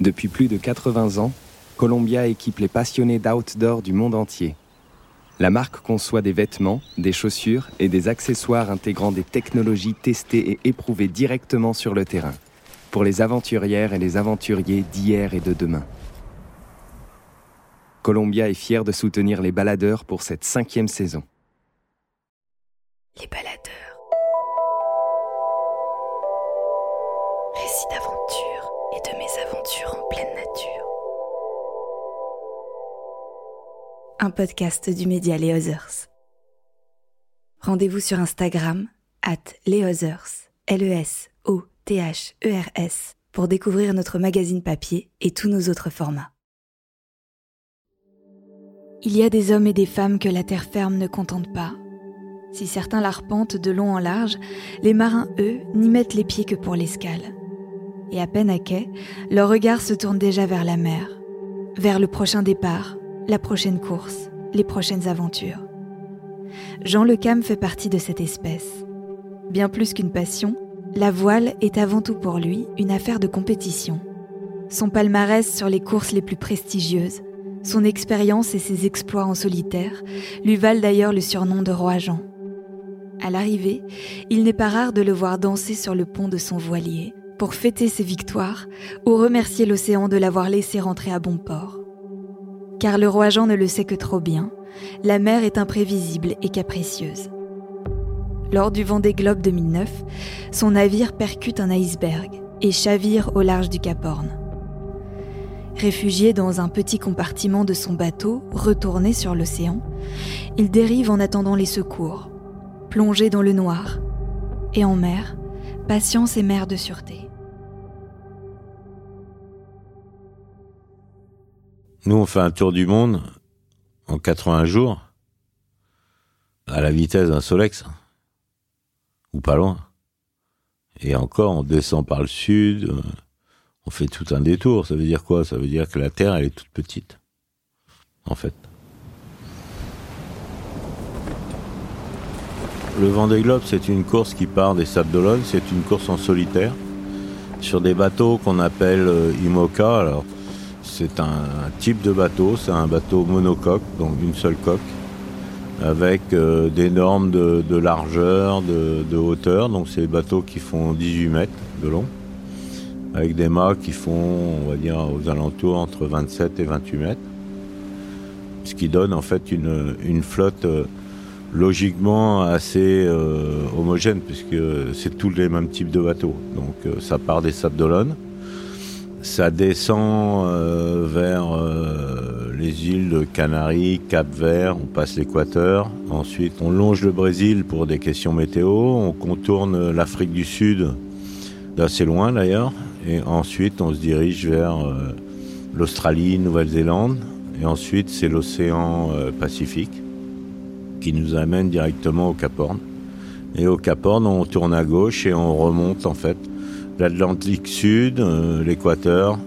Depuis plus de 80 ans, Columbia équipe les passionnés d'outdoor du monde entier. La marque conçoit des vêtements, des chaussures et des accessoires intégrant des technologies testées et éprouvées directement sur le terrain, pour les aventurières et les aventuriers d'hier et de demain. Columbia est fier de soutenir les baladeurs pour cette cinquième saison. Un podcast du média Les Others. Rendez-vous sur Instagram, at lesothers, L-E-S-O-T-H-E-R-S, pour découvrir notre magazine papier et tous nos autres formats. Il y a des hommes et des femmes que la terre ferme ne contente pas. Si certains l'arpentent de long en large, les marins, eux, n'y mettent les pieds que pour l'escale. Et à peine à quai, leur regard se tourne déjà vers la mer, vers le prochain départ, la prochaine course, les prochaines aventures. Jean Le Cam fait partie de cette espèce. Bien plus qu'une passion, la voile est avant tout pour lui une affaire de compétition. Son palmarès sur les courses les plus prestigieuses, son expérience et ses exploits en solitaire lui valent d'ailleurs le surnom de roi Jean. À l'arrivée, il n'est pas rare de le voir danser sur le pont de son voilier pour fêter ses victoires ou remercier l'océan de l'avoir laissé rentrer à bon port. Car le roi Jean ne le sait que trop bien, la mer est imprévisible et capricieuse. Lors du Vendée Globe 2009, son navire percute un iceberg et chavire au large du Cap Horn. Réfugié dans un petit compartiment de son bateau, retourné sur l'océan, il dérive en attendant les secours, plongé dans le noir. Et en mer, patience et mer de sûreté. Nous, on fait un tour du monde en 80 jours, à la vitesse d'un Solex, ou pas loin. Et encore, on descend par le sud, on fait tout un détour. Ça veut dire quoi? Ça veut dire que la Terre, elle est toute petite, en fait. Le Vendée Globe, c'est une course qui part des Sables d'Olonne. C'est une course en solitaire sur des bateaux qu'on appelle euh, IMOCA. C'est un, type de bateau. C'est un bateau monocoque, donc une seule coque, avec euh, des normes de, largeur, de, hauteur. Donc, c'est des bateaux qui font 18 mètres de long avec des mâts qui font, on va dire, aux alentours entre 27 et 28 mètres. Ce qui donne en fait une, flotte euh, logiquement assez euh, homogène, puisque c'est tous les mêmes types de bateaux. Donc ça part des Sables d'Olonne, ça descend vers les îles de Canaries, Cap-Vert, on passe l'équateur. Ensuite, on longe le Brésil pour des questions météo, on contourne l'Afrique du Sud, d'assez loin d'ailleurs, et ensuite, on se dirige vers euh, l'Australie, Nouvelle-Zélande. Et ensuite, c'est l'océan euh, Pacifique qui nous amène directement au Cap Horn. Et au Cap Horn, on tourne à gauche et on remonte en fait l'Atlantique Sud, euh, l'Équateur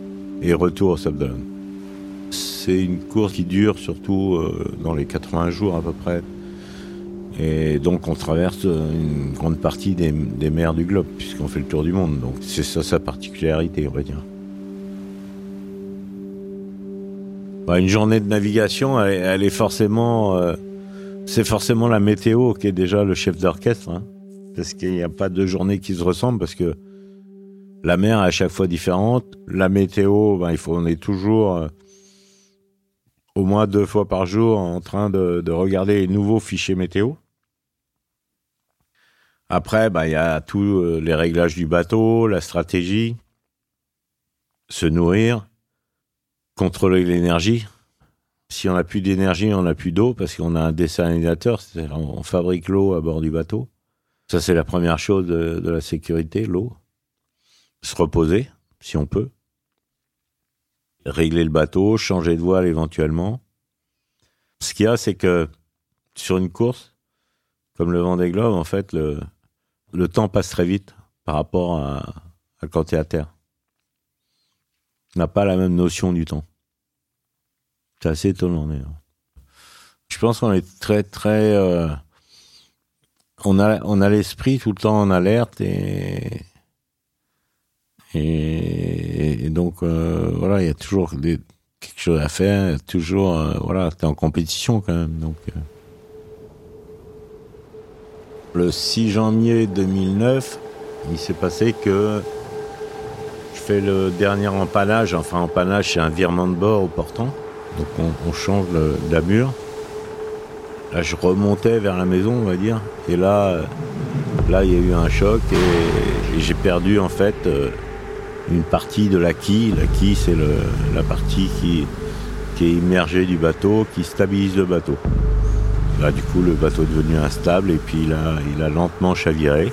et retour au Sable C'est une course qui dure surtout dans les 80 jours à peu près. Et donc on traverse une grande partie des, mers du globe, puisqu'on fait le tour du monde. Donc c'est ça sa particularité, on va dire. Bah, une journée de navigation, elle, est forcément... Euh, c'est forcément la météo qui est déjà le chef d'orchestre. Hein. parce qu'il n'y a pas de journée qui se ressemble, parce que la mer est à chaque fois différente. La météo, ben, il faut, on est toujours... Euh, au moins deux fois par jour en train de, de regarder les nouveaux fichiers météo. Après, bah, il y a tous euh, les réglages du bateau, la stratégie, se nourrir, contrôler l'énergie. Si on n'a plus d'énergie, on n'a plus d'eau parce qu'on a un dessalinisateur, c'est-à-dire on fabrique l'eau à bord du bateau. Ça, c'est la première chose de la sécurité, l'eau. Se reposer, si on peut. Régler le bateau, changer de voile éventuellement. Ce qu'il y a, c'est que sur une course, comme le vent des globes, en fait, le, le temps passe très vite par rapport à, quand tu es à terre. On n'a pas la même notion du temps. C'est assez étonnant Je pense qu'on est très très euh, on a on a l'esprit tout le temps en alerte et Et, donc voilà, il y a toujours quelque chose à faire, toujours voilà, t'es en compétition quand même. Donc le 6 janvier 2009, il s'est passé que je fais le dernier empannage. Enfin, empannage, c'est un virement de bord au portant. Donc, on, change la mur. Là, je remontais vers la maison, on va dire. Et là, là, il y a eu un choc et, j'ai perdu en fait euh, une partie de la quille. La quille, c'est la partie qui, est immergée du bateau, qui stabilise le bateau. Là, du coup, le bateau est devenu instable et puis il a, il a lentement chaviré.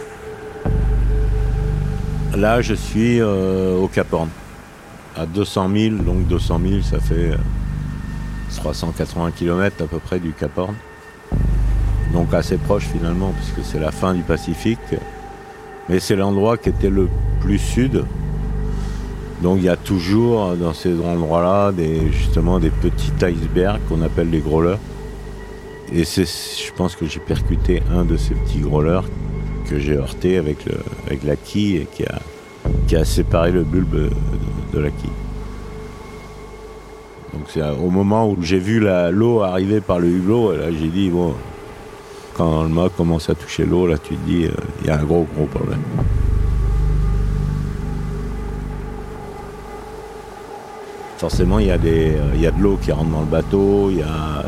Là, je suis euh, au Cap Horn, à 200 000, donc 200 000, ça fait 380 euh, km à peu près du Cap Horn. Donc assez proche finalement, puisque c'est la fin du Pacifique. Mais c'est l'endroit qui était le plus sud. Donc il y a toujours dans ces endroits-là des, justement des petits icebergs qu'on appelle les growlers. Et c'est, je pense que j'ai percuté un de ces petits growlers que j'ai heurté avec, la quille et qui a, qui a séparé le bulbe de, la quille. Donc c'est au moment où j'ai vu l'eau arriver par le hublot, là j'ai dit bon, quand le mât commence à toucher l'eau, là tu te dis euh, il y a un gros gros problème. Forcément il y, a des, il y a de l'eau qui rentre dans le bateau, il y a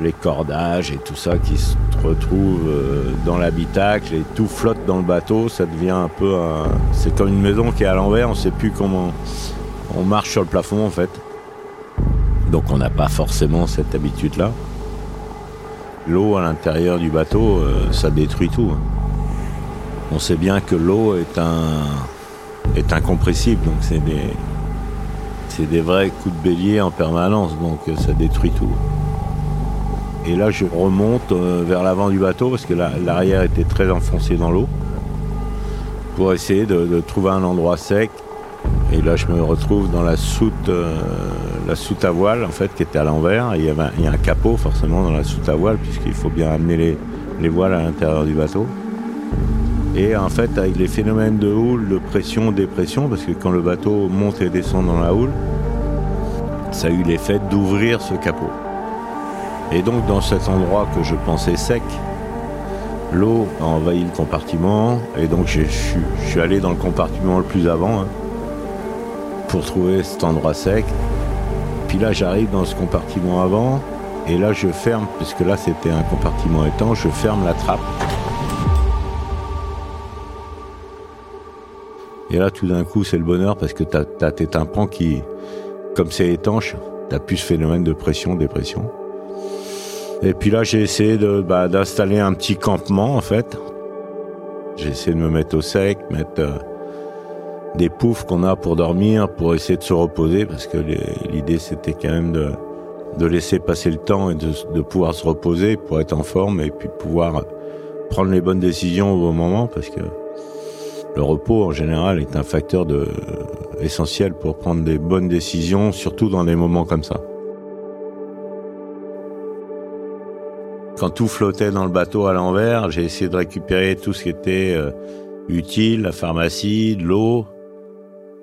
les cordages et tout ça qui se retrouvent euh, dans l'habitacle et tout flotte dans le bateau, ça devient un peu un... C'est comme une maison qui est à l'envers, on ne sait plus comment on marche sur le plafond en fait. Donc on n'a pas forcément cette habitude-là. L'eau à l'intérieur du bateau, euh, ça détruit tout. Hein. On sait bien que l'eau est est incompressible, donc c'est des c'est des vrais coups de bélier en permanence, donc euh, ça détruit tout. Et là, je remonte euh, vers l'avant du bateau parce que l'arrière était très enfoncé dans l'eau pour essayer de, trouver un endroit sec. Et là, je me retrouve dans la soute, euh, la soute à voile en fait, qui était à l'envers. Il, y a un capot forcément dans la soute à voile puisqu'il faut bien amener les voiles à l'intérieur du bateau. Et en fait, avec les phénomènes de houle, de pression, dépression, parce que quand le bateau monte et descend dans la houle, ça a eu l'effet d'ouvrir ce capot. Et donc dans cet endroit que je pensais sec, l'eau a envahi le compartiment et donc je suis allé dans le compartiment le plus avant hein, pour trouver cet endroit sec. Puis là j'arrive dans ce compartiment avant et là je ferme, puisque là c'était un compartiment étanche, je ferme la trappe. Et là tout d'un coup c'est le bonheur parce que tu as, tes tympans qui, comme c'est étanche, tu plus ce phénomène de pression, dépression. Et puis là, j'ai essayé bah, d'installer un petit campement, en fait. J'ai essayé de me mettre au sec, mettre euh, des poufs qu'on a pour dormir, pour essayer de se reposer, parce que l'idée, c'était quand même de, laisser passer le temps et de, de, pouvoir se reposer pour être en forme et puis pouvoir prendre les bonnes décisions au bon moment, parce que le repos, en général, est un facteur essentiel pour prendre des bonnes décisions, surtout dans des moments comme ça. Quand tout flottait dans le bateau à l'envers, j'ai essayé de récupérer tout ce qui était euh, utile, la pharmacie, de l'eau,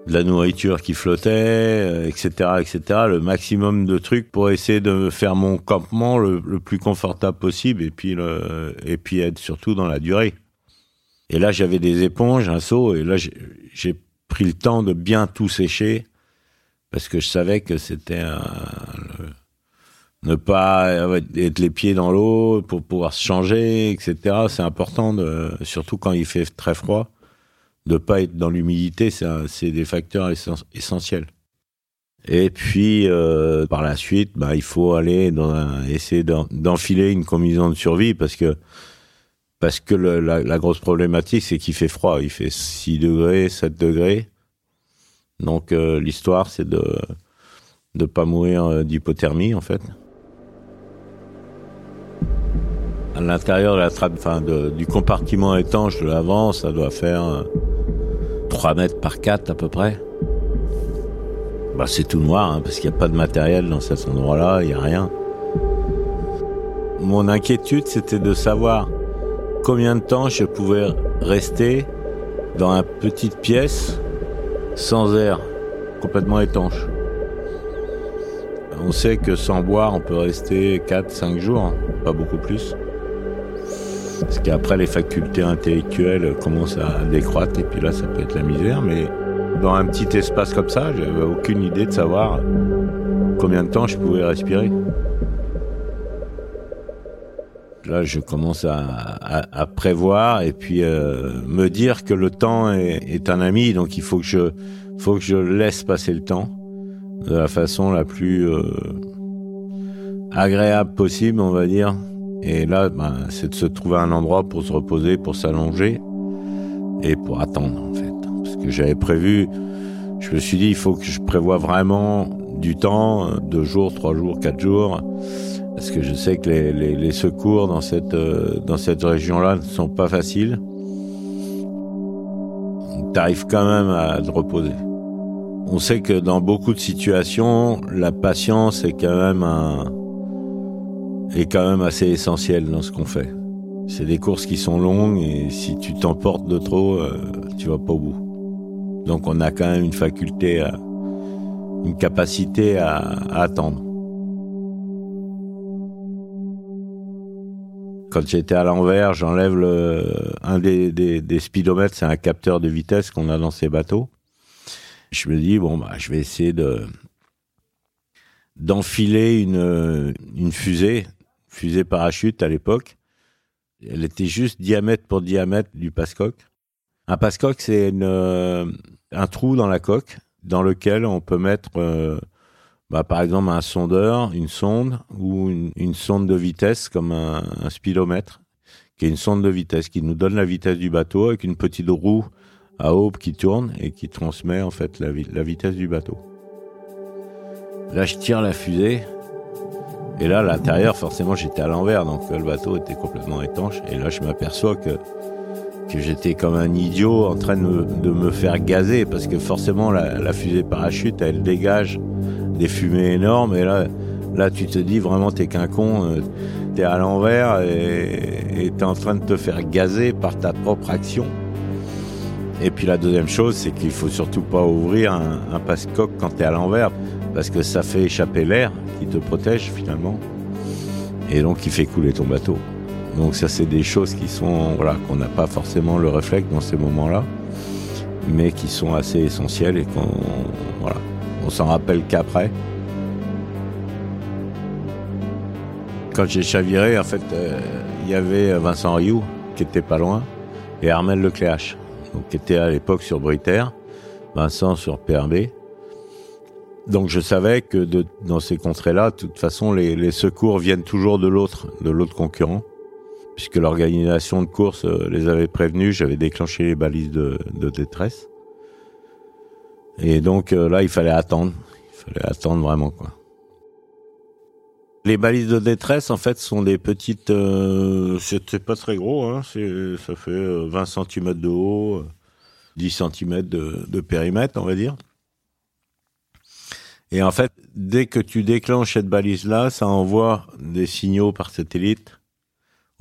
de la nourriture qui flottait, etc., euh, etc. Le maximum de trucs pour essayer de faire mon campement le, plus confortable possible et puis le, et puis être surtout dans la durée. Et là, j'avais des éponges, un seau, et là, j'ai pris le temps de bien tout sécher parce que je savais que c'était ne pas être les pieds dans l'eau pour pouvoir se changer, etc. C'est important, surtout quand il fait très froid, de pas être dans l'humidité. C'est des facteurs essentiels. Et puis euh, par la suite, bah, il faut aller essayer d'enfiler une combinaison de survie parce que parce que la, la, grosse problématique c'est qu'il fait froid. Il fait 6 degrés, 7 degrés. Donc euh, l'histoire c'est de ne pas mourir euh, d'hypothermie en fait. À l'intérieur de la trappe, enfin, du compartiment étanche de l'avant, ça doit faire 3 euh, mètres par 4 à peu près. Bah, c'est tout noir, hein, parce qu'il n'y a pas de matériel dans cet endroit-là, il n'y a rien. Mon inquiétude, c'était de savoir combien de temps je pouvais rester dans une petite pièce sans air, complètement étanche. On sait que sans boire, on peut rester 4-5 jours, pas beaucoup plus. Parce qu'après, les facultés intellectuelles commencent à décroître, et puis là, ça peut être la misère. Mais dans un petit espace comme ça, j'avais aucune idée de savoir combien de temps je pouvais respirer. Là, je commence à, prévoir et puis euh, me dire que le temps est, un ami, donc il faut que je, faut que je laisse passer le temps de la façon la plus euh, agréable possible, on va dire. Et là, ben, c'est de se trouver un endroit pour se reposer, pour s'allonger et pour attendre, en fait. Parce que j'avais prévu, je me suis dit, il faut que je prévoie vraiment du temps, deux jours, trois jours, quatre jours parce que je sais que les, secours dans cette, euh, dans cette région-là ne sont pas faciles. Tu arrives quand même à te reposer. On sait que dans beaucoup de situations, la patience est quand même un, est quand même assez essentielle dans ce qu'on fait. C'est des courses qui sont longues et si tu t'emportes de trop, euh, tu vas pas au bout. Donc on a quand même une faculté, une capacité à attendre. Quand j'étais à l'envers, j'enlève le, un des, des, speedomètres, c'est un capteur de vitesse qu'on a dans ces bateaux. Je me dis, bon, bah, je vais essayer de, d'enfiler une, une fusée, fusée parachute à l'époque. Elle était juste diamètre pour diamètre du passecoque. Un passecoque, c'est un trou dans la coque dans lequel on peut mettre euh, bah, par exemple un sondeur, une sonde ou une, sonde de vitesse comme un, speedomètre, qui est une sonde de vitesse qui nous donne la vitesse du bateau avec une petite roue à aube qui tourne et qui transmet en fait la, la vitesse du bateau. Là, je tire la fusée. Et là, à l'intérieur, forcément, j'étais à l'envers, donc le bateau était complètement étanche. Et là, je m'aperçois que, j'étais comme un idiot en train de me, faire gazer, parce que forcément, la, fusée parachute, elle dégage des fumées énormes. Et là, là tu te dis vraiment, t'es qu'un con, euh, t'es à l'envers et t'es en train de te faire gazer par ta propre action. Et puis la deuxième chose, c'est qu'il faut surtout pas ouvrir un, un passe-coque quand t'es à l'envers, parce que ça fait échapper l'air qui te protège finalement, et donc qui fait couler ton bateau. Donc ça, c'est des choses qui sont voilà qu'on n'a pas forcément le réflexe dans ces moments-là, mais qui sont assez essentielles et qu'on voilà on s'en rappelle qu'après. Quand j'ai chaviré, en fait, euh, il y avait Vincent Rioux, qui était pas loin, et Armel Lecléache, donc, qui était à l'époque sur Britair, Vincent sur PRB. Donc je savais que dans ces contrées-là, de toute façon, les, secours viennent toujours de l'autre, de l'autre concurrent, puisque l'organisation de course euh, les avait prévenus. J'avais déclenché les balises de détresse. Et donc euh, là, il fallait attendre. Il fallait attendre vraiment, quoi. Les balises de détresse, en fait, sont des petites. Euh, c'est pas très gros, hein. Ça fait 20 euh, cm de haut, 10 cm de, de, périmètre, on va dire. Et en fait, dès que tu déclenches cette balise-là, ça envoie des signaux par satellite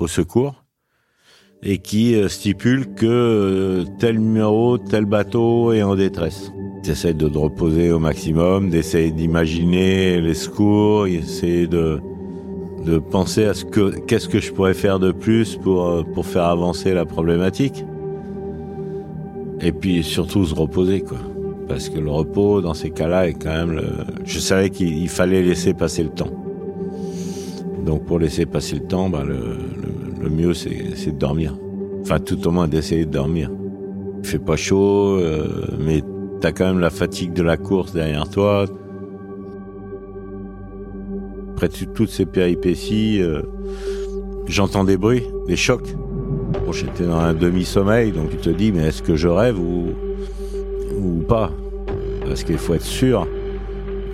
au secours et qui stipule que tel numéro, tel bateau est en détresse. J'essaie de reposer au maximum, d'essayer d'imaginer les secours, essayer de, de penser à ce que qu'est-ce que je pourrais faire de plus pour, euh, pour faire avancer la problématique. Et puis surtout se reposer, quoi. Parce que le repos, dans ces cas-là, est quand même le... Je savais qu'il fallait laisser passer le temps. Donc pour laisser passer le temps, bah, le, mieux, c'est de dormir. Enfin, tout au moins d'essayer de dormir. Il fait pas chaud, euh, mais T'as quand même la fatigue de la course derrière toi. Après toutes ces péripéties, euh, j'entends des bruits, des chocs. Bon, j'étais dans un demi-sommeil, donc tu te dis, mais est-ce que je rêve ou, ou pas? Parce qu'il faut être sûr.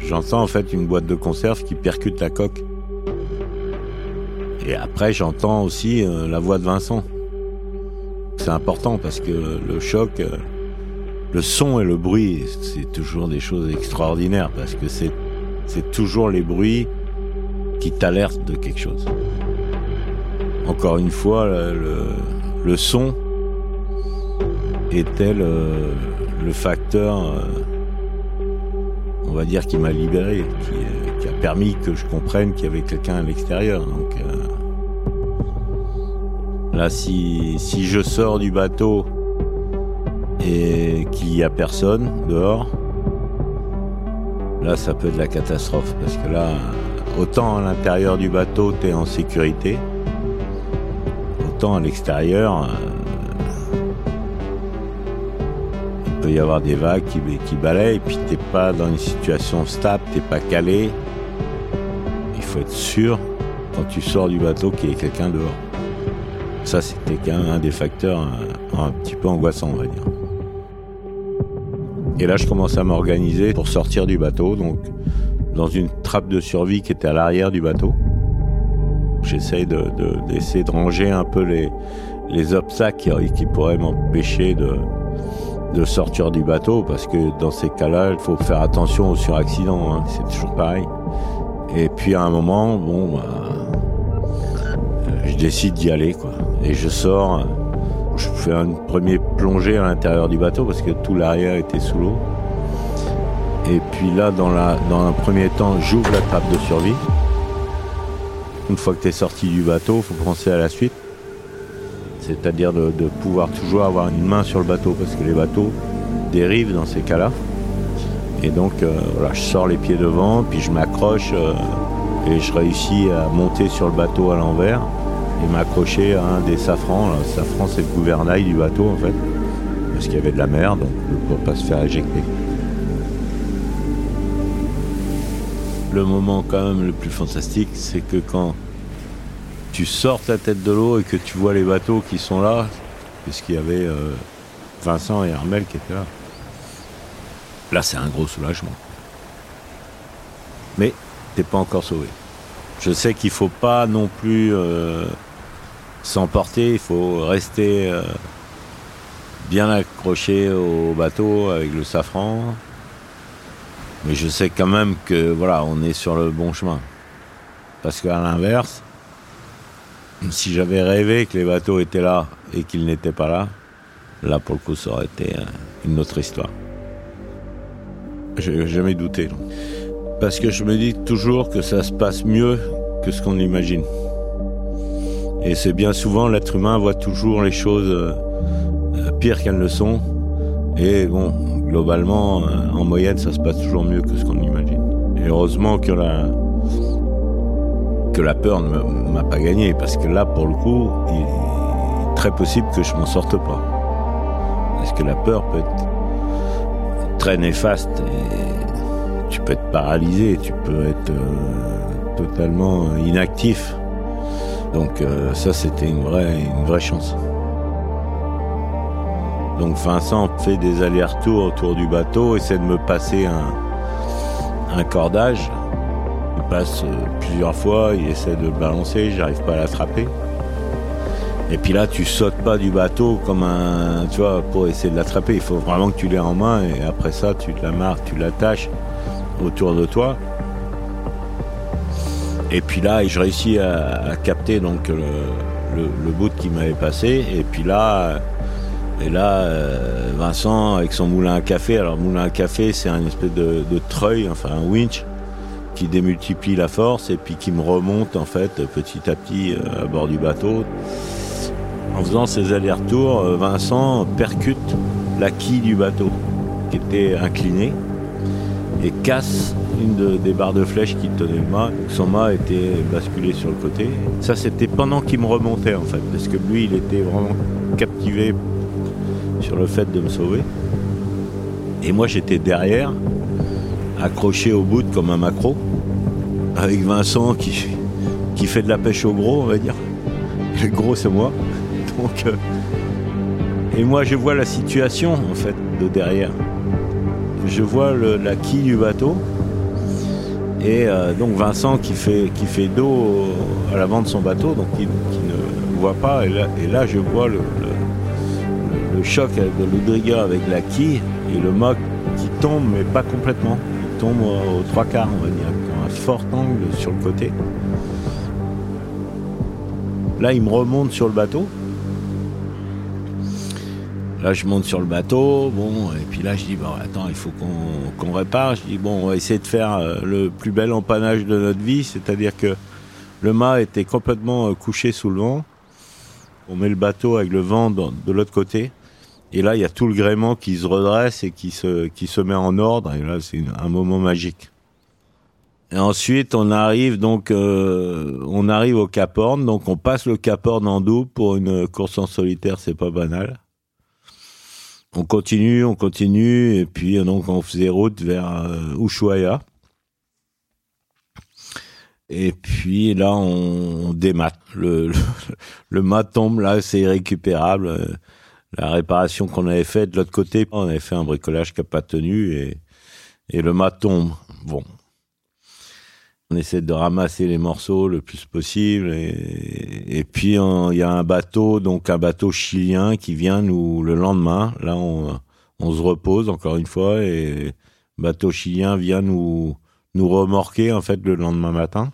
J'entends en fait une boîte de conserve qui percute la coque. Et après, j'entends aussi euh, la voix de Vincent. C'est important parce que le choc, euh, le son et le bruit, c'est toujours des choses extraordinaires parce que c'est, c'est toujours les bruits qui t'alertent de quelque chose. Encore une fois, le, le, son était le, le facteur, euh, on va dire, qui m'a libéré, qui, a permis que je comprenne qu'il y avait quelqu'un à l'extérieur. Là, si, si je sors du bateau et qu'il n'y a personne dehors, là, ça peut être la catastrophe. Parce que là, autant à l'intérieur du bateau, tu es en sécurité, autant à l'extérieur, euh, il peut y avoir des vagues qui, qui balayent, puis t'es pas dans une situation stable, t'es pas calé. Il faut être sûr, quand tu sors du bateau, qu'il y ait quelqu'un dehors. Ça, c'était un des facteurs un, euh, petit peu angoissants, on va dire. Et là, je commence à m'organiser pour sortir du bateau, donc dans une trappe de survie qui était à l'arrière du bateau. J'essaye de, d'essayer de, ranger un peu les, les obstacles qui, pourraient m'empêcher de, de sortir du bateau, parce que dans ces cas-là, il faut faire attention aux suraccidents, hein, c'est toujours pareil. Et puis à un moment, bon, bah, je décide d'y aller, quoi. Et je sors je fais une première plongée à l'intérieur du bateau parce que tout l'arrière était sous l'eau. Et puis là, dans, la, dans un premier temps, j'ouvre la trappe de survie. Une fois que tu es sorti du bateau, il faut penser à la suite. C'est-à-dire de, pouvoir toujours avoir une main sur le bateau parce que les bateaux dérivent dans ces cas-là. Et donc, euh, voilà, je sors les pieds devant, puis je m'accroche euh, et je réussis à monter sur le bateau à l'envers et m'accrocher à un des safrans. Le safran, c'est le gouvernail du bateau, en fait, parce qu'il y avait de la mer, donc pour pas se faire éjecter. Le moment quand même le plus fantastique, c'est que quand tu sors ta tête de l'eau et que tu vois les bateaux qui sont là, puisqu'il y avait euh, Vincent et Armel qui étaient là. Là, c'est un gros soulagement. Mais t'es pas encore sauvé. Je sais qu'il faut pas non plus euh, s'emporter, il faut rester euh, bien accroché au bateau avec le safran. Mais je sais quand même que voilà, on est sur le bon chemin. Parce qu'à l'inverse, si j'avais rêvé que les bateaux étaient là et qu'ils n'étaient pas là, là pour le coup ça aurait été euh, une autre histoire. J'ai jamais douté. Parce que je me dis toujours que ça se passe mieux que ce qu'on imagine. Et c'est bien souvent, l'être humain voit toujours les choses euh, euh, pires qu'elles ne sont. Et bon, globalement, euh, en moyenne, ça se passe toujours mieux que ce qu'on imagine. Et heureusement que la, que la peur ne m'a pas gagné, parce que là, pour le coup, il est très possible que je m'en sorte pas. Parce que la peur peut être très néfaste tu peux être paralysé, tu peux être totalement inactif. Donc euh, ça, c'était une vraie, chance. Donc Vincent fait des allers-retours autour du bateau, essaie de me passer un, cordage. Il passe euh, plusieurs fois, il essaie de le balancer, j'arrive pas à l'attraper. Et puis là, tu sautes pas du bateau comme un, tu vois, pour essayer de l'attraper. Il faut vraiment que tu l'aies en main et après ça, tu te la marques, tu l'attaches autour de toi. Et puis là, je réussis à, capter donc le, bout qui m'avait passé. Et puis là, et là, euh, Vincent avec son moulin à café. Alors moulin à café, c'est un espèce de, treuil, enfin un winch qui démultiplie la force et puis qui me remonte en fait petit à petit euh, à bord du bateau. En faisant ces allers-retours, euh, Vincent percute la quille du bateau qui était inclinée et casse une des barres de flèche qui tenait le mât. Son mât était basculé sur le côté. Ça, c'était pendant qu'il me remontait, en fait, parce que lui, il était vraiment captivé sur le fait de me sauver. Et moi, j'étais derrière, accroché au bout comme un macro, avec Vincent qui, qui fait de la pêche au gros, on va dire. Le gros, c'est moi. Donc, euh, et moi, je vois la situation, en fait, de derrière. Je vois la quille du bateau et euh, donc Vincent qui fait, dos à l'avant de son bateau, donc qui, ne voit pas. Et là, je vois le, choc de l'Oudriga avec la quille et le mât qui tombe, mais pas complètement. Il tombe aux trois quarts, on va dire, un fort angle sur le côté. Là, il me remonte sur le bateau. Là, je monte sur le bateau, bon, et puis là, je dis, bon, attends, il faut qu'on répare. Je dis, bon, on va essayer de faire euh, le plus bel empannage de notre vie, c'est-à-dire que le mât était complètement euh, couché sous le vent. On met le bateau avec le vent de l'autre côté. Et là, il y a tout le gréement qui se redresse et qui se, qui se met en ordre. Et là, c'est un moment magique. Et ensuite, on arrive donc, euh, on arrive au Cap Horn. Donc, on passe le Cap Horn en double pour une course en solitaire. C'est pas banal on continue, on continue, et puis donc on faisait route vers euh, Ushuaia. Et puis là, on, démat. Le, le, mât tombe, là, c'est irrécupérable. La réparation qu'on avait faite de l'autre côté, on avait fait un bricolage qui n'a pas tenu et, et le mât tombe. Bon, on essaie de ramasser les morceaux le plus possible. Et, puis, il y a un bateau, donc un bateau chilien qui vient nous le lendemain. Là, on, se repose encore une fois et bateau chilien vient nous, nous remorquer, en fait, le lendemain matin.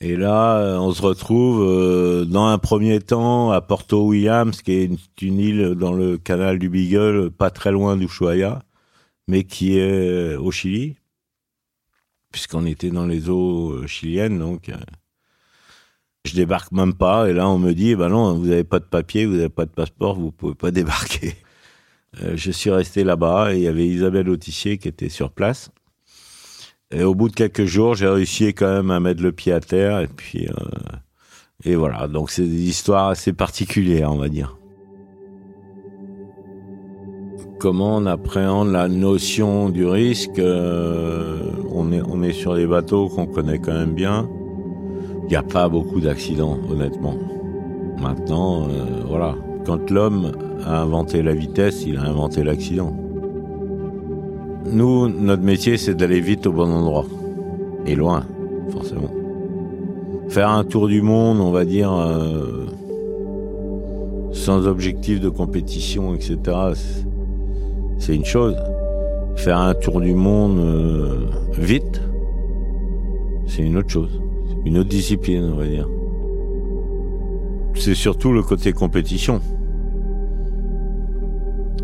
Et là, on se retrouve euh, dans un premier temps à Porto Williams, qui est une, une, île dans le canal du Beagle, pas très loin d'Ushuaia, mais qui est au Chili puisqu'on était dans les eaux euh, chiliennes, donc euh, je débarque même pas. Et là, on me dit, ben non, vous n'avez pas de papier, vous n'avez pas de passeport, vous pouvez pas débarquer. Euh, je suis resté là-bas et il y avait Isabelle Autissier qui était sur place. Et au bout de quelques jours, j'ai réussi quand même à mettre le pied à terre et puis et voilà. Donc c'est des histoires assez particulières, on va dire comment on appréhende la notion du risque. Euh, on, est, on est sur des bateaux qu'on connaît quand même bien. Il n'y a pas beaucoup d'accidents, honnêtement. Maintenant, euh, voilà. Quand l'homme a inventé la vitesse, il a inventé l'accident. Nous, notre métier, c'est d'aller vite au bon endroit. Et loin, forcément. Faire un tour du monde, on va dire, euh, sans objectif de compétition, etc c'est une chose. Faire un tour du monde euh, vite, c'est une autre chose. Une autre discipline, on va dire. C'est surtout le côté compétition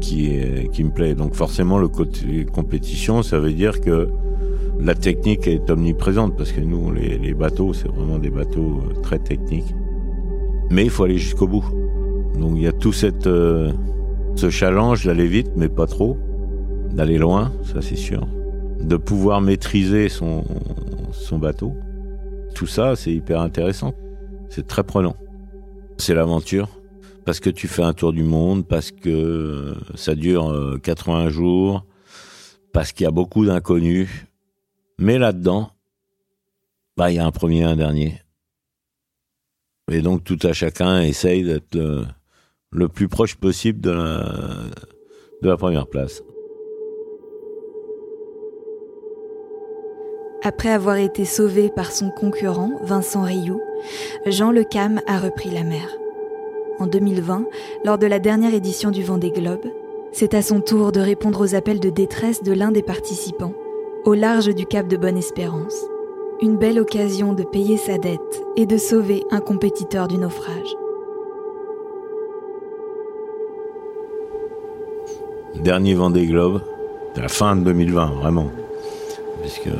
qui, me plaît. Donc forcément, le côté compétition, ça veut dire que la technique est omniprésente parce que nous, les, bateaux, c'est vraiment des bateaux euh, très techniques. Mais il faut aller jusqu'au bout. Donc il y a tout cette... Euh, ce challenge d'aller vite, mais pas trop, d'aller loin, ça c'est sûr, de pouvoir maîtriser son, son bateau. Tout ça, c'est hyper intéressant. C'est très prenant. C'est l'aventure. Parce que tu fais un tour du monde, parce que ça dure 80 euh, jours, parce qu'il y a beaucoup d'inconnus. Mais là-dedans, bah, il y a un premier et un dernier. Et donc tout à chacun essaye d'être euh, le plus proche possible de la, première place. Après avoir été sauvé par son concurrent, Vincent Rioux, Jean Le Cam a repris la mer. En 2020, lors de la dernière édition du Vendée Globe, c'est à son tour de répondre aux appels de détresse de l'un des participants, au large du Cap de Bonne-Espérance. Une belle occasion de payer sa dette et de sauver un compétiteur du naufrage. Dernier Vendée Globe, la fin de 2020, vraiment. Puisque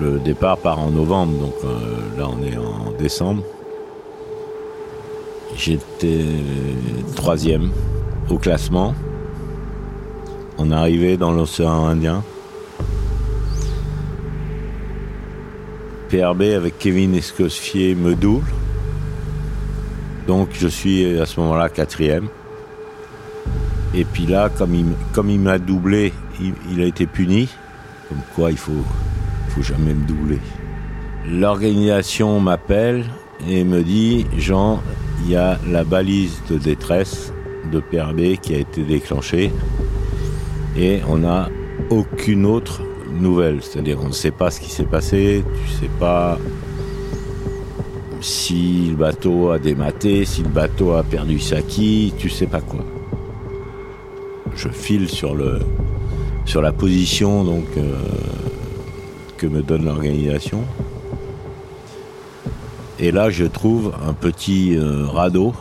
le, départ part en novembre, donc euh, là on est en décembre. J'étais troisième au classement. On arrivait dans l'océan Indien. PRB avec Kevin Escoffier me double. Donc je suis à ce moment-là quatrième. Et puis là, comme il, m'a doublé, il, a été puni. Comme quoi, il faut, faut jamais me doubler. L'organisation m'appelle et me dit Jean, il y a la balise de détresse de PRB qui a été déclenchée et on n'a aucune autre nouvelle. C'est-à-dire qu'on ne sait pas ce qui s'est passé, tu sais pas si le bateau a dématé, si le bateau a perdu sa quille, tu sais pas quoi je file sur la position euh, que me donne l'organisation. Et là, je trouve un petit euh, radeau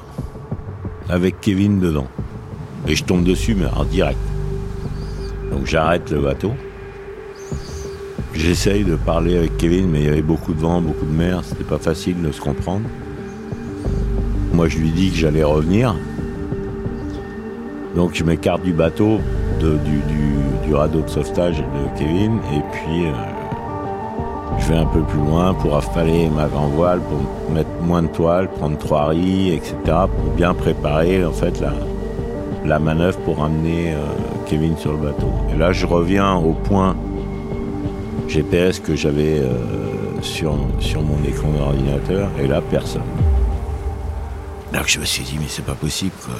avec Kevin dedans. Et je tombe dessus, mais en direct. Donc j'arrête le bateau. J'essaye de parler avec Kevin, mais il y avait beaucoup de vent, beaucoup de mer, c'était pas facile de se comprendre. Moi, je lui dis que j'allais revenir. Donc je m'écarte du bateau, du, radeau de sauvetage de Kevin, et puis euh, je vais un peu plus loin pour affaler ma grand voile, pour mettre moins de toile, prendre trois riz, etc., pour bien préparer en fait la, manœuvre pour ramener euh, Kevin sur le bateau. Et là, je reviens au point GPS que j'avais euh, sur, sur mon écran d'ordinateur, et là, personne. Là, je me suis dit, mais c'est pas possible, quoi.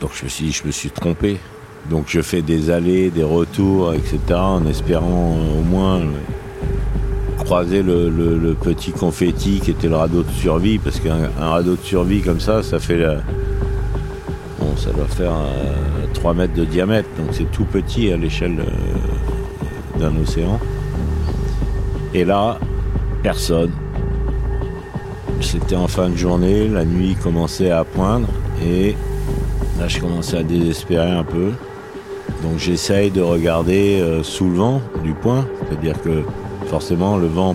Donc, je me suis dit, je me suis trompé. Donc, je fais des allées, des retours, etc., en espérant au moins croiser le, petit confetti qui était le radeau de survie, parce qu'un radeau de survie comme ça, ça fait. Bon, ça doit faire 3 euh, mètres de diamètre, donc c'est tout petit à l'échelle euh, d'un océan. Et là, personne. C'était en fin de journée, la nuit commençait à poindre et là je commençais à désespérer un peu. Donc j'essaye de regarder euh, sous le vent du point, c'est-à-dire que forcément le vent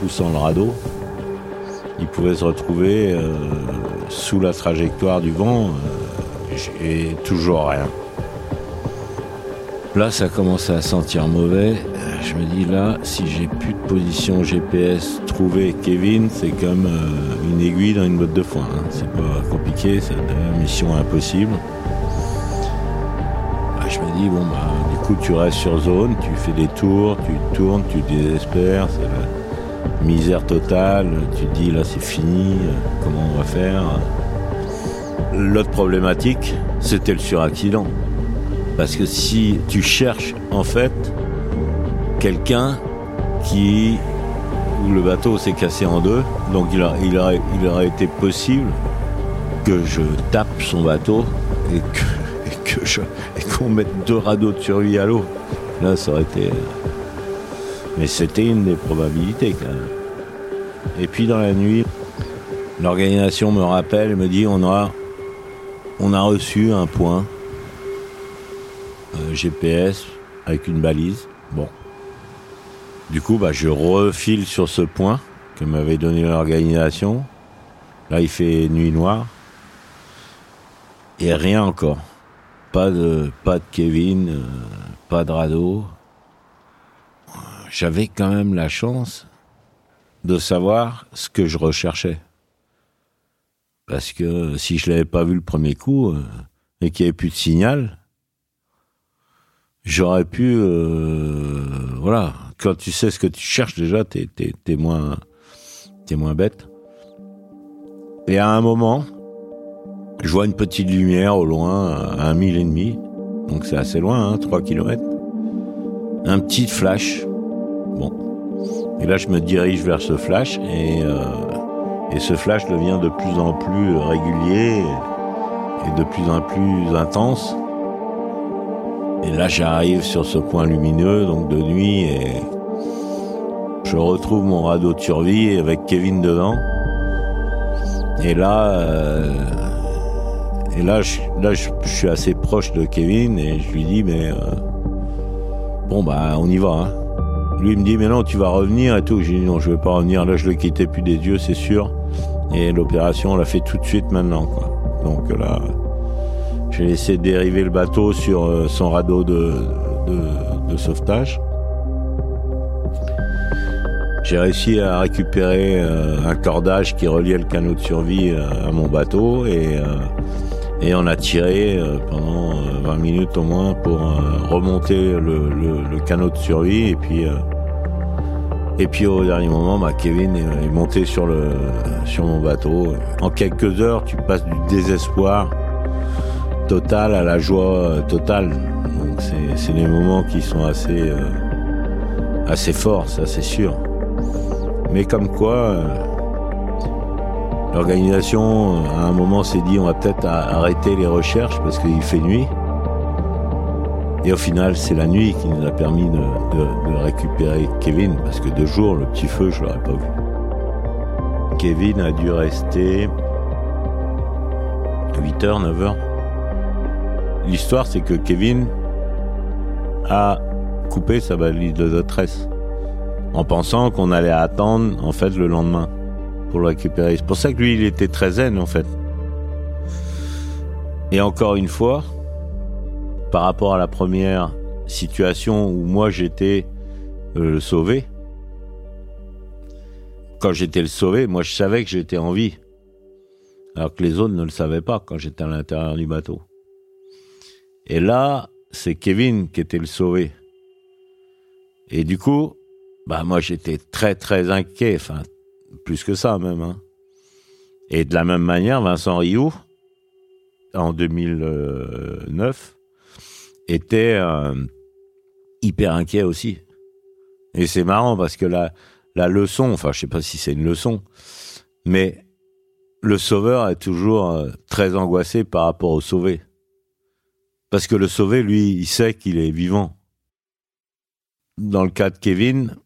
poussant le radeau, il pouvait se retrouver euh, sous la trajectoire du vent euh, et toujours rien. Là ça commence à sentir mauvais je me dis là, si j'ai plus de position GPS trouvé Kevin, c'est comme euh, une aiguille dans une botte de foin. Hein. C'est pas compliqué, c'est une mission impossible. Bah, je me dis, bon, bah, du coup, tu restes sur zone, tu fais des tours, tu tournes, tu désespères, c'est la misère totale. Tu te dis, là, c'est fini, comment on va faire? L'autre problématique, c'était le suraccident. Parce que si tu cherches, en fait, quelqu'un qui où le bateau s'est cassé en deux, donc il, a, aurait été possible que je tape son bateau et que, je, qu'on mette deux radeaux de survie à l'eau. Là, ça aurait été. Mais c'était une des probabilités quand même. Et puis dans la nuit, l'organisation me rappelle et me dit on a, on a reçu un point GPS avec une balise. Bon, du coup, bah, je refile sur ce point que m'avait donné l'organisation. Là, il fait nuit noire. Et rien encore. Pas de, pas de Kevin, euh, pas de radeau. J'avais quand même la chance de savoir ce que je recherchais. Parce que si je l'avais pas vu le premier coup euh, et qu'il n'y avait plus de signal, j'aurais pu, euh, voilà, quand tu sais ce que tu cherches déjà, t'es es, moins, bête. Et à un moment, je vois une petite lumière au loin, à un mille et demi, donc c'est assez loin, hein, 3 km. Un petit flash. Bon. Et là, je me dirige vers ce flash et, euh, et ce flash devient de plus en plus régulier et de plus en plus intense. Et là, j'arrive sur ce point lumineux, donc de nuit, et je retrouve mon radeau de survie avec Kevin dedans. Et là, euh, et là, je, là, je, suis assez proche de Kevin et je lui dis, mais euh, bon bah, on y va. Hein. Lui il me dit, mais non, tu vas revenir et tout. J'ai dit non, je vais pas revenir. Là, je le quittais plus des yeux, c'est sûr. Et l'opération, on l'a fait tout de suite maintenant. Donc là. J'ai laissé dériver le bateau sur euh, son radeau de, sauvetage. J'ai réussi à récupérer euh, un cordage qui reliait le canot de survie euh, à mon bateau et, et on a tiré pendant 20 minutes au moins pour remonter le, canot de survie et puis et puis au dernier moment, bah, Kevin est, monté sur le sur mon bateau. En quelques heures, tu passes du désespoir totale à la joie euh, totale. Donc c'est des moments qui sont assez, euh, assez forts, ça c'est sûr. Mais comme quoi, euh, l'organisation à un moment s'est dit on va peut-être arrêter les recherches parce qu'il fait nuit. Et au final, c'est la nuit qui nous a permis de, récupérer Kevin, parce que de jour, le petit feu, je l'aurais pas vu. Kevin a dû rester 8h, 9h. L'histoire, c'est que Kevin a coupé sa valise de détresse en pensant qu'on allait attendre en fait le lendemain pour le récupérer. C'est pour ça que lui, il était très zen en fait. Et encore une fois, par rapport à la première situation où moi j'étais euh, le sauvé, quand j'étais le sauvé, moi je savais que j'étais en vie. Alors que les autres ne le savaient pas quand j'étais à l'intérieur du bateau. Et là, c'est Kevin qui était le sauvé. Et du coup, bah moi j'étais très très inquiet, enfin plus que ça même. Hein. Et de la même manière, Vincent Rioux, en 2009, était euh, hyper inquiet aussi. Et c'est marrant parce que la, la leçon, enfin je sais pas si c'est une leçon, mais le sauveur est toujours euh, très angoissé par rapport au sauvé. Parce que le sauvé, lui, il sait qu'il est vivant. Dans le cas de Kevin,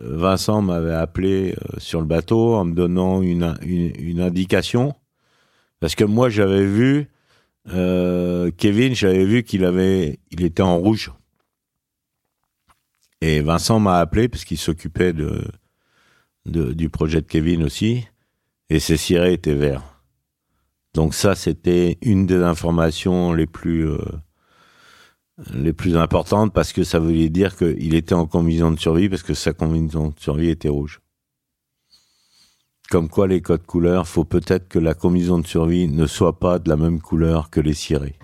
Vincent m'avait appelé euh, sur le bateau en me donnant une, indication. Parce que moi, j'avais vu euh, Kevin, j'avais vu qu'il avait, il était en rouge. Et Vincent m'a appelé parce qu'il s'occupait du projet de Kevin aussi, et ses cirés étaient verts. Donc ça, c'était une des informations les plus euh, les plus importantes parce que ça voulait dire qu'il était en combinaison de survie parce que sa combinaison de survie était rouge. Comme quoi les codes couleurs, faut peut-être que la combinaison de survie ne soit pas de la même couleur que les cirés.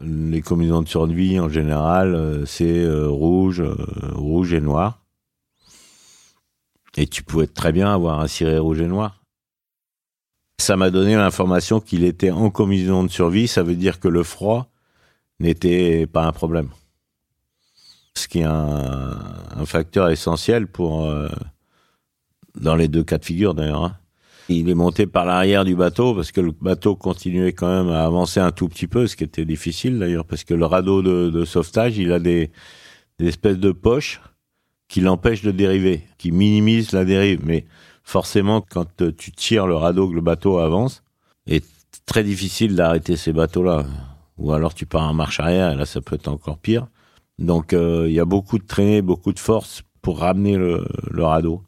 Les combinaisons de survie en général, euh, c'est euh, rouge, euh, rouge et noir. Et tu pouvais très bien avoir un ciré rouge et noir. Ça m'a donné l'information qu'il était en combinaison de survie, ça veut dire que le froid n'était pas un problème. Ce qui est un, facteur essentiel pour, euh, dans les deux cas de figure d'ailleurs. Hein. Il est monté par l'arrière du bateau parce que le bateau continuait quand même à avancer un tout petit peu, ce qui était difficile d'ailleurs parce que le radeau de, sauvetage, il a des, des espèces de poches qui l'empêchent de dériver, qui minimisent la dérive. Mais forcément, quand tu tires le radeau que le bateau avance, est très difficile d'arrêter ces bateaux-là ou alors tu pars en marche arrière, et là ça peut être encore pire. Donc euh, il y a beaucoup de traînées, beaucoup de force pour ramener le, radeau.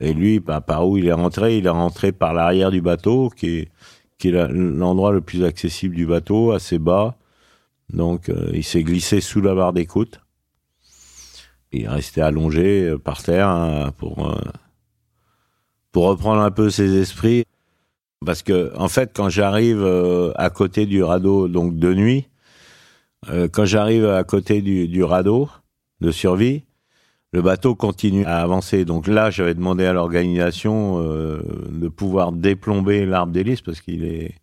Et lui, bah, par où il est rentré? Il est rentré par l'arrière du bateau, qui est, l'endroit le plus accessible du bateau, assez bas. Donc euh, il s'est glissé sous la barre d'écoute. Il est resté allongé euh, par terre hein, pour, pour reprendre un peu ses esprits. Parce que, en fait, quand j'arrive euh, à côté du radeau, donc de nuit, euh, quand j'arrive à côté du, radeau de survie, le bateau continue à avancer. Donc là, j'avais demandé à l'organisation euh, de pouvoir déplomber l'arbre d'hélice parce qu'il est,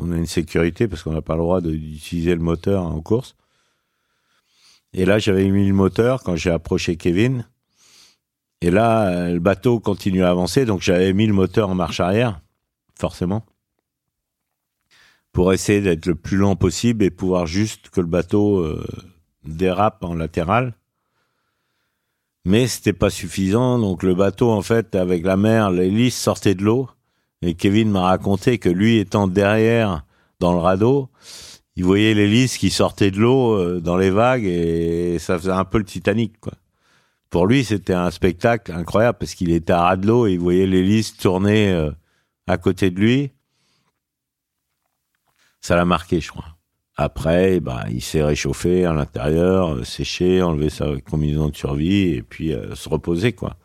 on a une sécurité parce qu'on n'a pas le droit d'utiliser le moteur en course. Et là, j'avais mis le moteur quand j'ai approché Kevin. Et là, le bateau continue à avancer, donc j'avais mis le moteur en marche arrière forcément, pour essayer d'être le plus lent possible et pouvoir juste que le bateau euh, dérape en latéral. Mais c'était pas suffisant, donc le bateau, en fait, avec la mer, l'hélice sortait de l'eau, et Kevin m'a raconté que lui étant derrière dans le radeau, il voyait l'hélice qui sortait de l'eau euh, dans les vagues et ça faisait un peu le Titanic, quoi. Pour lui, c'était un spectacle incroyable parce qu'il était à l'eau et il voyait l'hélice tourner euh, à côté de lui, ça l'a marqué, je crois. Après, bah, il s'est réchauffé à l'intérieur, euh, séché, enlevé sa combinaison de survie et puis euh, se reposer, quoi.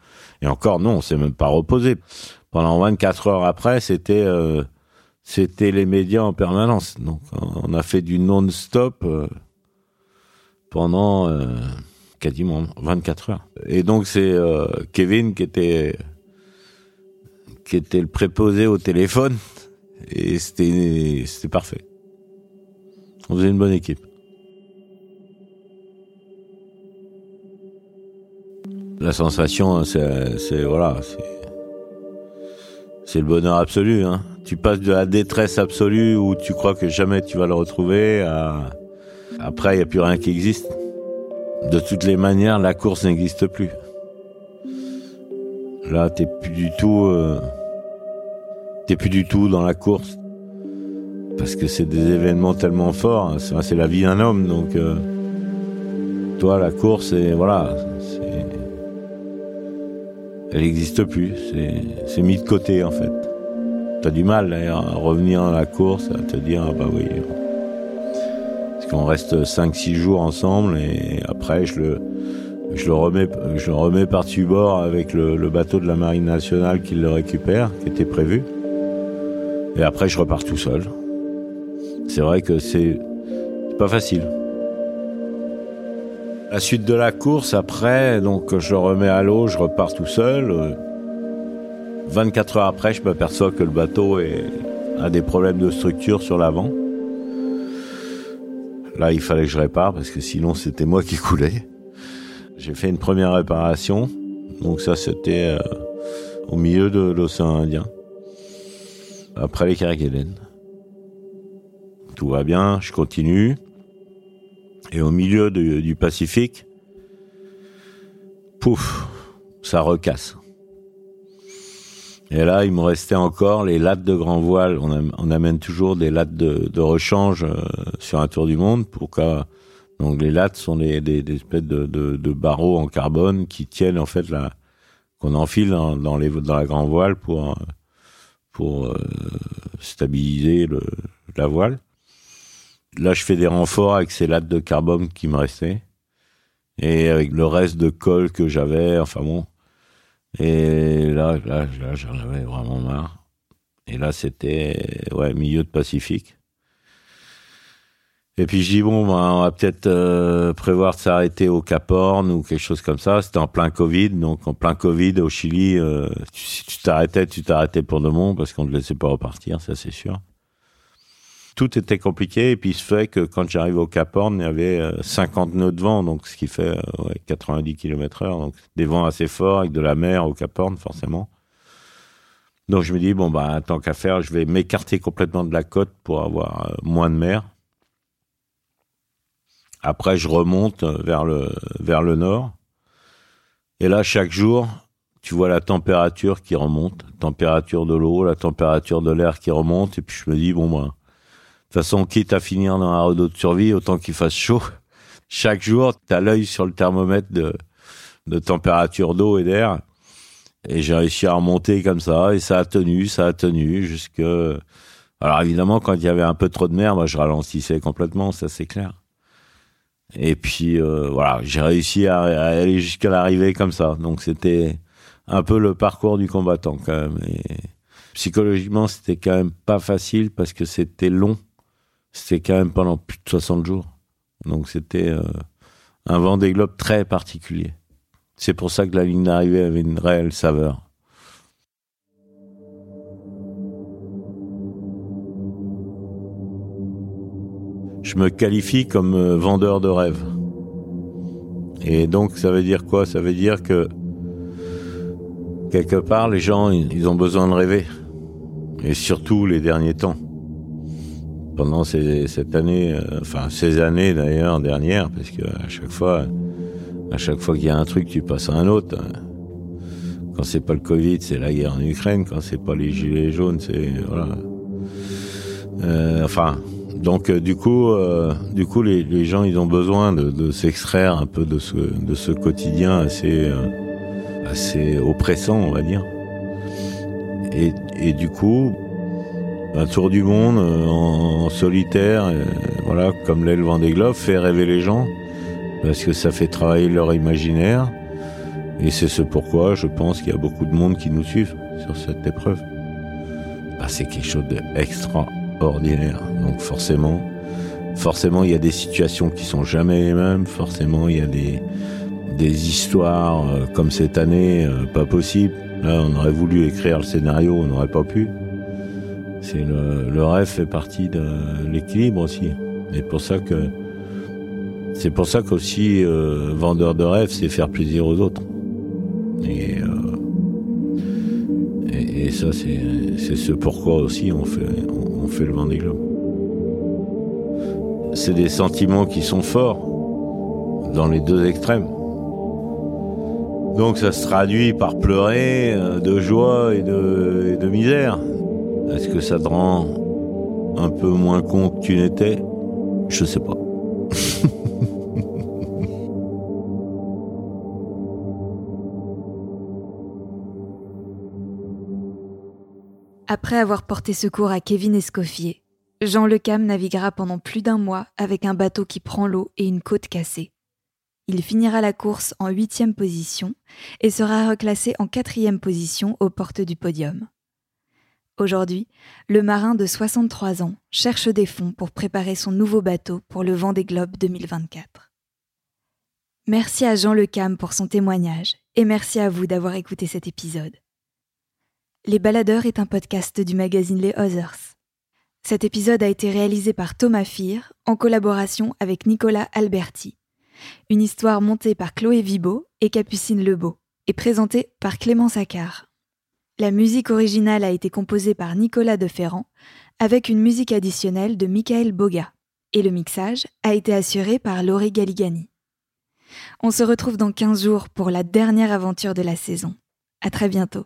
Et encore, non, on s'est même pas reposé. Pendant 24 heures après, c'était c'était les médias en permanence. Donc, on a fait du non-stop pendant quasiment 24 heures. Et donc, c'est Kevin qui était qui était le préposé au téléphone. Et c'était, c'était parfait. On faisait une bonne équipe. La sensation, c'est, voilà, c'est, le bonheur absolu. Hein. Tu passes de la détresse absolue où tu crois que jamais tu vas le retrouver à après il n'y a plus rien qui existe. De toutes les manières, la course n'existe plus. Là, t'es plus du tout, euh, t'es plus du tout dans la course. parce que c'est des événements tellement forts. C'est la vie d'un homme, donc euh, toi, la course, voilà, elle n'existe plus. C'est mis de côté en fait. T'as du mal d'ailleurs à revenir à la course, à te dire ah bah oui. Qu'on reste 5-6 jours ensemble et après je le je le remets, je le remets par-dessus bord avec le, le, bateau de la Marine nationale qui le récupère, qui était prévu. Et après, je repars tout seul. C'est vrai que c'est pas facile. La suite de la course, après, donc je remets à l'eau, je repars tout seul. 24 heures après, je m'aperçois que le bateau a des problèmes de structure sur l'avant. Là, il fallait que je répare parce que sinon, c'était moi qui coulais. J'ai fait une première réparation. Donc ça, c'était euh, au milieu de l'océan Indien. Après les Kerguelen. Tout va bien, je continue. Et au milieu du Pacifique, pouf, ça recasse. Et là, il me restait encore les lattes de grand voile. On, amène toujours des lattes de, rechange euh, sur un tour du monde pour que donc les lattes sont des, espèces de, barreaux en carbone qui tiennent en fait la qu'on enfile dans, les dans la grand voile pour pour euh, stabiliser la voile. Là, je fais des renforts avec ces lattes de carbone qui me restaient et avec le reste de colle que j'avais. Enfin bon. Et là, là, là j'en avais vraiment marre. Et là, c'était ouais milieu de Pacifique. Et puis je dis bon, ben, on va peut-être euh, prévoir de s'arrêter au Cap Horn ou quelque chose comme ça. C'était en plein Covid, donc en plein Covid au Chili, euh, si tu t'arrêtais, tu t'arrêtais pour de bon parce qu'on ne te laissait pas repartir, ça c'est sûr. Tout était compliqué et puis il se fait que quand j'arrive au Cap Horn, il y avait 50 euh, nœuds de vent, donc ce qui fait 90 km heure, donc des vents assez forts avec de la mer au Cap Horn forcément. Donc je me dis bon bah tant qu'à faire, je vais m'écarter complètement de la côte pour avoir moins de mer. Après, je remonte vers le, vers le nord. Et là, chaque jour, tu vois la température qui remonte, température de l'eau, la température de l'air qui remonte. Et puis je me dis, bon, de toute façon, quitte à finir dans un redoute de survie, autant qu'il fasse chaud. Chaque jour, tu as l'œil sur le thermomètre de, de température d'eau et d'air. Et j'ai réussi à remonter comme ça, et ça a tenu, ça a tenu jusque... Alors évidemment, quand il y avait un peu trop de mer, moi, je ralentissais complètement, ça c'est clair. Et puis euh, voilà, j'ai réussi à, aller jusqu'à l'arrivée comme ça. Donc c'était un peu le parcours du combattant quand même. Et psychologiquement, c'était quand même pas facile parce que c'était long. C'était quand même pendant plus de 60 jours. Donc c'était euh, un vent des globes très particulier. C'est pour ça que la ligne d'arrivée avait une réelle saveur. je me qualifie comme euh, vendeur de rêves. Et donc ça veut dire quoi? Ça veut dire que quelque part les gens ils ont besoin de rêver. Et surtout les derniers temps. Pendant ces, cette année, euh, enfin ces années d'ailleurs dernières, parce que à chaque fois, à chaque fois qu'il y a un truc, tu passes à un autre. Quand c'est pas le Covid, c'est la guerre en Ukraine. Quand c'est pas les gilets jaunes, c'est voilà. Euh, enfin, donc euh, du coup, euh, du coup, les, gens, ils ont besoin de, de s'extraire un peu de ce, de ce quotidien assez, assez oppressant, on va dire. Et, et du coup, un tour du monde en, solitaire, voilà, comme l'aile des globes, fait rêver les gens parce que ça fait travailler leur imaginaire. Et c'est ce pourquoi je pense qu'il y a beaucoup de monde qui nous suivent sur cette épreuve. Bah, c'est quelque chose d'extra ordinaire. Donc forcément, forcément, il y a des situations qui sont jamais les mêmes. Forcément, il y a des, des histoires euh, comme cette année, euh, pas possible. Là, on aurait voulu écrire le scénario, on n'aurait pas pu. Le, rêve fait partie de l'équilibre aussi. Et pour ça que c'est pour ça qu'aussi euh, vendeur de rêve, c'est faire plaisir aux autres. Et, et ça, c'est ce pourquoi aussi on fait on fait le Vendée. C'est des sentiments qui sont forts dans les deux extrêmes. Donc ça se traduit par pleurer euh, de joie et de, misère. Est-ce que ça te rend un peu moins con que tu n'étais, je sais pas. Après avoir porté secours à Kevin Escoffier, Jean Lecam naviguera pendant plus d'un mois avec un bateau qui prend l'eau et une côte cassée. Il finira la course en huitième position et sera reclassé en quatrième position aux portes du podium. Aujourd'hui, le marin de 63 ans cherche des fonds pour préparer son nouveau bateau pour le Vendée Globe 2024. Merci à Jean Lecam pour son témoignage et merci à vous d'avoir écouté cet épisode. Les Baladeurs est un podcast du magazine Les Others. Cet épisode a été réalisé par Thomas Fir en collaboration avec Nicolas Alberti. Une histoire montée par Chloé Vibo et Capucine Lebeau et présentée par Clément Saccard. La musique originale a été composée par Nicolas de Ferrand avec une musique additionnelle de Michael Boga et le mixage a été assuré par Laurie Galigani. On se retrouve dans 15 jours pour la dernière aventure de la saison. À très bientôt.